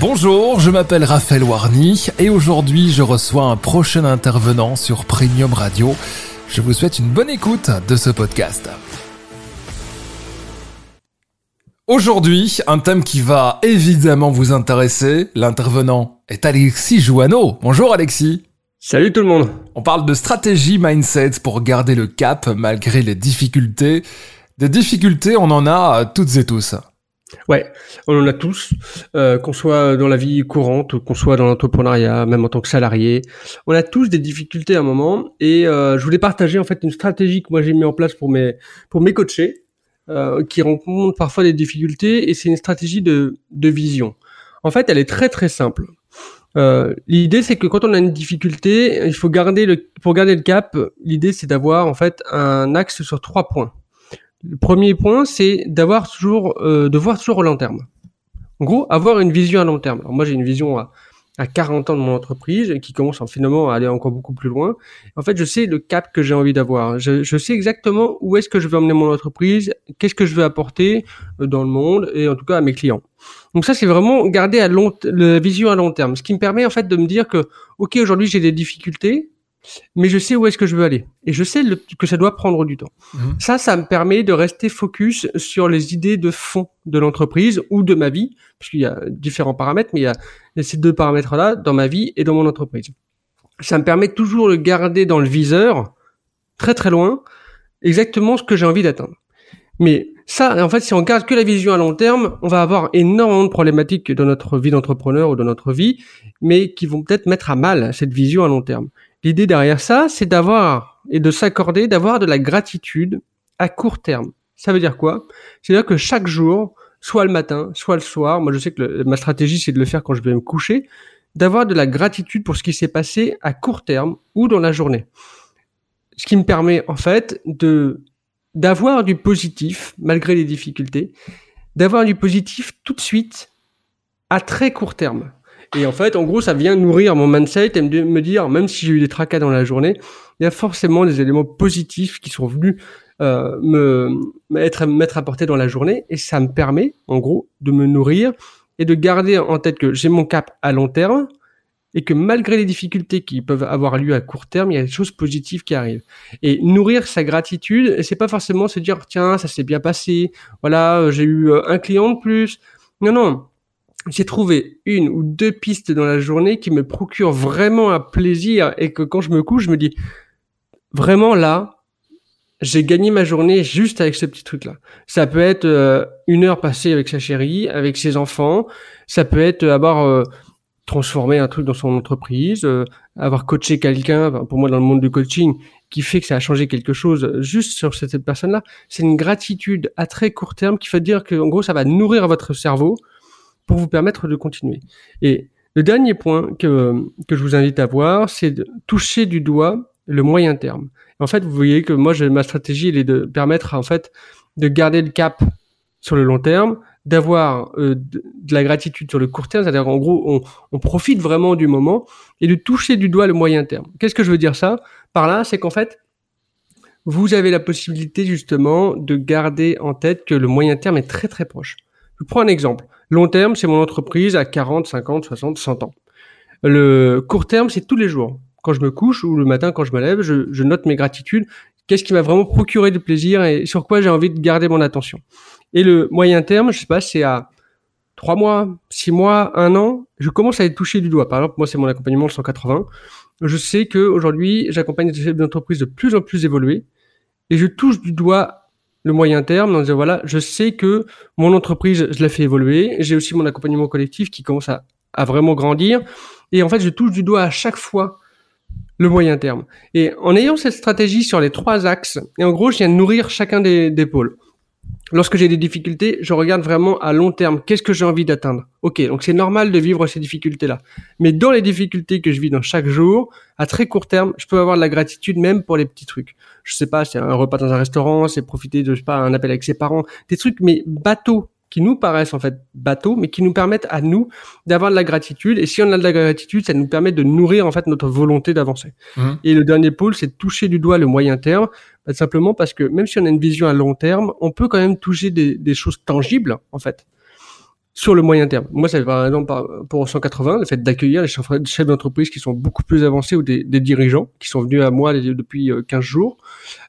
Bonjour, je m'appelle Raphaël Warny et aujourd'hui je reçois un prochain intervenant sur Premium Radio. Je vous souhaite une bonne écoute de ce podcast. Aujourd'hui, un thème qui va évidemment vous intéresser. L'intervenant est Alexis Jouanneau. Bonjour Alexis. Salut tout le monde. On parle de stratégie mindset pour garder le cap malgré les difficultés. Des difficultés, on en a toutes et tous. Ouais, on en a tous, euh, qu'on soit dans la vie courante, qu'on soit dans l'entrepreneuriat, même en tant que salarié. On a tous des difficultés à un moment et euh, je voulais partager en fait une stratégie que moi j'ai mis en place pour mes pour mes coachés euh, qui rencontrent parfois des difficultés et c'est une stratégie de de vision. En fait, elle est très très simple. Euh, l'idée c'est que quand on a une difficulté, il faut garder le pour garder le cap. L'idée c'est d'avoir en fait un axe sur trois points. Le premier point, c'est d'avoir toujours, euh, de voir toujours au long terme. En gros, avoir une vision à long terme. Alors moi, j'ai une vision à, à 40 ans de mon entreprise qui commence en finalement à aller encore beaucoup plus loin. En fait, je sais le cap que j'ai envie d'avoir. Je, je, sais exactement où est-ce que je veux emmener mon entreprise, qu'est-ce que je veux apporter euh, dans le monde et en tout cas à mes clients. Donc ça, c'est vraiment garder à long, la vision à long terme. Ce qui me permet en fait de me dire que, ok, aujourd'hui j'ai des difficultés, mais je sais où est-ce que je veux aller et je sais que ça doit prendre du temps. Mhm. Ça, ça me permet de rester focus sur les idées de fond de l'entreprise ou de ma vie, puisqu'il y a différents paramètres, mais il y a, ces deux paramètres-là dans ma vie et dans mon entreprise. Ça me permet toujours de garder dans le viseur, très très loin, exactement ce que j'ai envie d'atteindre. Mais ça, en fait, si on garde que la vision à long terme, on va avoir énormément de problématiques dans notre vie d'entrepreneur ou dans notre vie, mais qui vont peut-être mettre à mal cette vision à long terme. L'idée derrière ça, c'est d'avoir et de s'accorder, d'avoir de la gratitude à court terme. Ça veut dire quoi? C'est-à-dire que chaque jour, soit le matin, soit le soir, moi je sais que ma stratégie c'est de le faire quand je vais me coucher, d'avoir de la gratitude pour ce qui s'est passé à court terme ou dans la journée. Ce qui me permet en fait de d'avoir du positif malgré les difficultés, d'avoir du positif tout de suite à très court terme. Et en fait, en gros, ça vient nourrir mon mindset et me dire, même si j'ai eu des tracas dans la journée, il y a forcément des éléments positifs qui sont venus euh, me mettre, mettre apportés dans la journée. Et ça me permet, en gros, de me nourrir et de garder en tête que j'ai mon cap à long terme et que malgré les difficultés qui peuvent avoir lieu à court terme, il y a des choses positives qui arrivent. Et nourrir sa gratitude, c'est pas forcément se dire tiens ça s'est bien passé, voilà j'ai eu euh, un client de plus. Non non, j'ai trouvé une ou deux pistes dans la journée qui me procurent vraiment un plaisir et que quand je me couche, je me dis vraiment là, j'ai gagné ma journée juste avec ce petit truc-là. Ça peut être euh, une heure passée avec sa chérie, avec ses enfants. Ça peut être avoir euh, transformé un truc dans son entreprise, euh, avoir coaché quelqu'un, pour moi dans le monde du coaching, qui fait que ça a changé quelque chose juste sur cette personne-là. C'est une gratitude à très court terme qui fait dire que en gros ça va nourrir votre cerveau pour vous permettre de continuer. Et le dernier point que, que je vous invite à voir, c'est de toucher du doigt le moyen terme. En fait, vous voyez que moi, ma stratégie, elle est de permettre en fait de garder le cap sur le long terme, d'avoir euh, de, la gratitude sur le court terme, c'est-à-dire en gros, on, on, profite vraiment du moment et de toucher du doigt le moyen terme. Qu'est-ce que je veux dire ça? Par là, c'est qu'en fait, vous avez la possibilité justement de garder en tête que le moyen terme est très très proche. Je prends un exemple. Long terme, c'est mon entreprise à 40, 50, 60, 100 ans. Le court terme, c'est tous les jours. Quand je me couche ou le matin quand je me lève, je, note mes gratitudes. Qu'est-ce qui m'a vraiment procuré du plaisir et sur quoi j'ai envie de garder mon attention? Et le moyen terme, je sais pas, c'est à trois mois, six mois, un an, je commence à être touché du doigt. Par exemple, moi, c'est mon accompagnement 180. Je sais que aujourd'hui, j'accompagne des chefs d'entreprise de plus en plus évolués et je touche du doigt le moyen terme, en disant voilà, je sais que mon entreprise, je la fais évoluer. J'ai aussi mon accompagnement collectif qui commence à, à, vraiment grandir. Et en fait, je touche du doigt à chaque fois le moyen terme. Et en ayant cette stratégie sur les trois axes, et en gros, je viens de nourrir chacun des, des pôles lorsque j'ai des difficultés, je regarde vraiment à long terme. Qu'est-ce que j'ai envie d'atteindre? Ok, donc c'est normal de vivre ces difficultés-là. Mais dans les difficultés que je vis dans chaque jour, à très court terme, je peux avoir de la gratitude même pour les petits trucs. Je sais pas, c'est un repas dans un restaurant, c'est profiter de, je sais pas, un appel avec ses parents, des trucs mais bateaux qui nous paraissent en fait bateaux, mais qui nous permettent à nous d'avoir de la gratitude. Et si on a de la gratitude, ça nous permet de nourrir en fait notre volonté d'avancer. Mmh. Et le dernier pôle, c'est de toucher du doigt le moyen terme, bah, simplement parce que même si on a une vision à long terme, on peut quand même toucher des, des choses tangibles en fait. sur le moyen terme. Moi, c'est par exemple pour 180, le fait d'accueillir les chefs d'entreprise qui sont beaucoup plus avancés ou des, dirigeants qui sont venus à moi depuis 15 jours.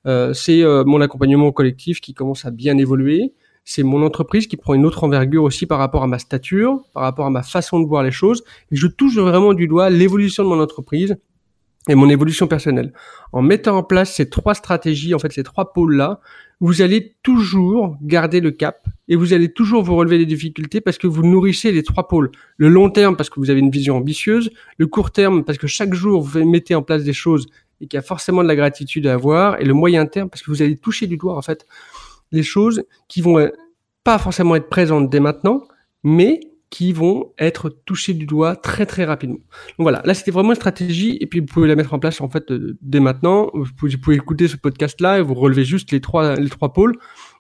Euh, c'est mon accompagnement collectif qui commence à bien évoluer c'est mon entreprise qui prend une autre envergure aussi par rapport à ma stature, par rapport à ma façon de voir les choses. Et je touche vraiment du doigt l'évolution de mon entreprise et mon évolution personnelle. En mettant en place ces trois stratégies, en fait ces trois pôles-là, vous allez toujours garder le cap et vous allez toujours vous relever des difficultés parce que vous nourrissez les trois pôles. Le long terme parce que vous avez une vision ambitieuse, le court terme parce que chaque jour vous mettez en place des choses et qu'il y a forcément de la gratitude à avoir, et le moyen terme parce que vous allez toucher du doigt en fait les choses qui vont euh, pas forcément être présentes dès maintenant, mais qui vont être touchées du doigt très très rapidement. Donc voilà, là c'était vraiment une stratégie et puis vous pouvez la mettre en place en fait euh, dès maintenant. Vous pouvez, écouter ce podcast là et vous relevez juste les trois les trois pôles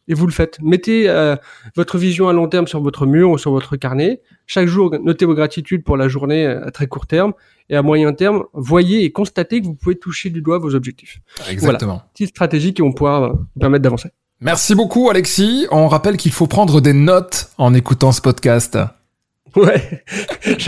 et vous le faites. Mettez euh, votre vision à long terme sur votre mur ou sur votre carnet. Chaque jour, notez vos gratitudes pour la journée à très court terme et à moyen terme, voyez et constatez que vous pouvez toucher du doigt vos objectifs. Exactement. Voilà, petite stratégie qui vont pouvoir vous permettre d'avancer. Merci beaucoup Alexis. On rappelle qu'il faut prendre des notes en écoutant ce podcast. Ouais.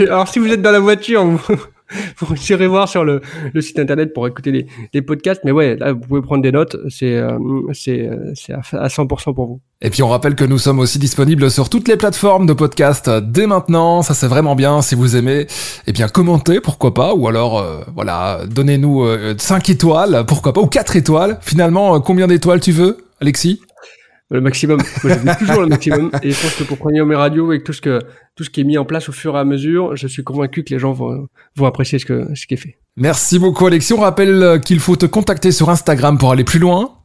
Alors si vous êtes dans la voiture, vous, vous irez voir sur le, site internet pour écouter les, les, podcasts. Mais ouais, là vous pouvez prendre des notes. C'est euh, c'est c'est à 100% pour vous. Et puis on rappelle que nous sommes aussi disponibles sur toutes les plateformes de podcast dès maintenant. Ça c'est vraiment bien. Si vous aimez, eh bien commentez, pourquoi pas, ou alors euh, voilà, donnez-nous 5 euh, étoiles, pourquoi pas, ou 4 étoiles. Finalement, combien d'étoiles tu veux? Alexis le maximum. Moi, je toujours le maximum. Et je pense que pour Premium et Radio, avec tout ce que tout ce qui est mis en place au fur et à mesure, je suis convaincu que les gens vont, vont apprécier ce que ce qui est fait. Merci beaucoup, Alexis. On rappelle qu'il faut te contacter sur Instagram pour aller plus loin.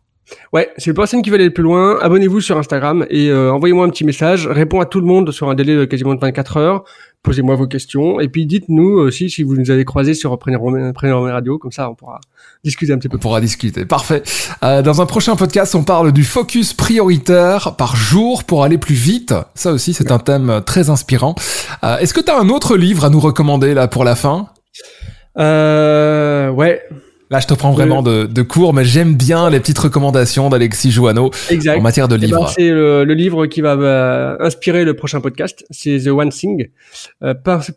Ouais, c'est une personne qui veut aller plus loin. Abonnez-vous sur Instagram et euh, envoyez-moi un petit message. Réponds à tout le monde sur un délai de quasiment 24 heures. Posez-moi vos questions et puis dites-nous aussi si vous nous avez croisés sur Premium Radio, comme ça on pourra discuter un petit peu. On pourra discuter, parfait. Euh, dans un prochain podcast, on parle du focus prioritaire par jour pour aller plus vite. Ça aussi, c'est un thème très inspirant. Euh, Est-ce que tu as un autre livre à nous recommander là pour la fin? Euh, Ouais. Là, je te prends vraiment de, de cours, mais j'aime bien les petites recommandations d'Alexis Joanneau en matière de eh ben, livres. c'est le, livre qui va inspirer le prochain podcast. C'est The One Thing. Euh,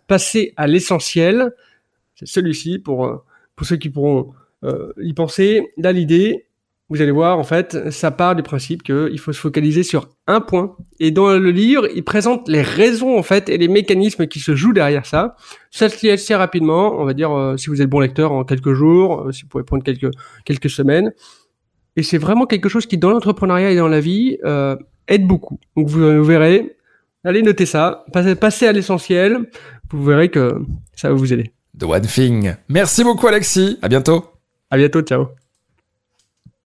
passer à l'essentiel. C'est celui-ci pour, euh, pour ceux qui pourront euh, y penser. Là, l'idée, vous allez voir, en fait, ça part du principe qu'il faut se focaliser sur un point. Et dans le livre, il présente les raisons, en fait, et les mécanismes qui se jouent derrière ça. Ça se lit assez rapidement, on va dire, euh, si vous êtes bon lecteur, en quelques jours, euh, si vous pouvez prendre quelques, quelques semaines. Et c'est vraiment quelque chose qui, dans l'entrepreneuriat et dans la vie, euh, aide beaucoup. Donc, vous, vous, verrez, allez noter ça, passez, passez à l'essentiel, vous verrez que ça va vous aider. The One Thing. Merci beaucoup, Alexis. À bientôt. À bientôt, ciao.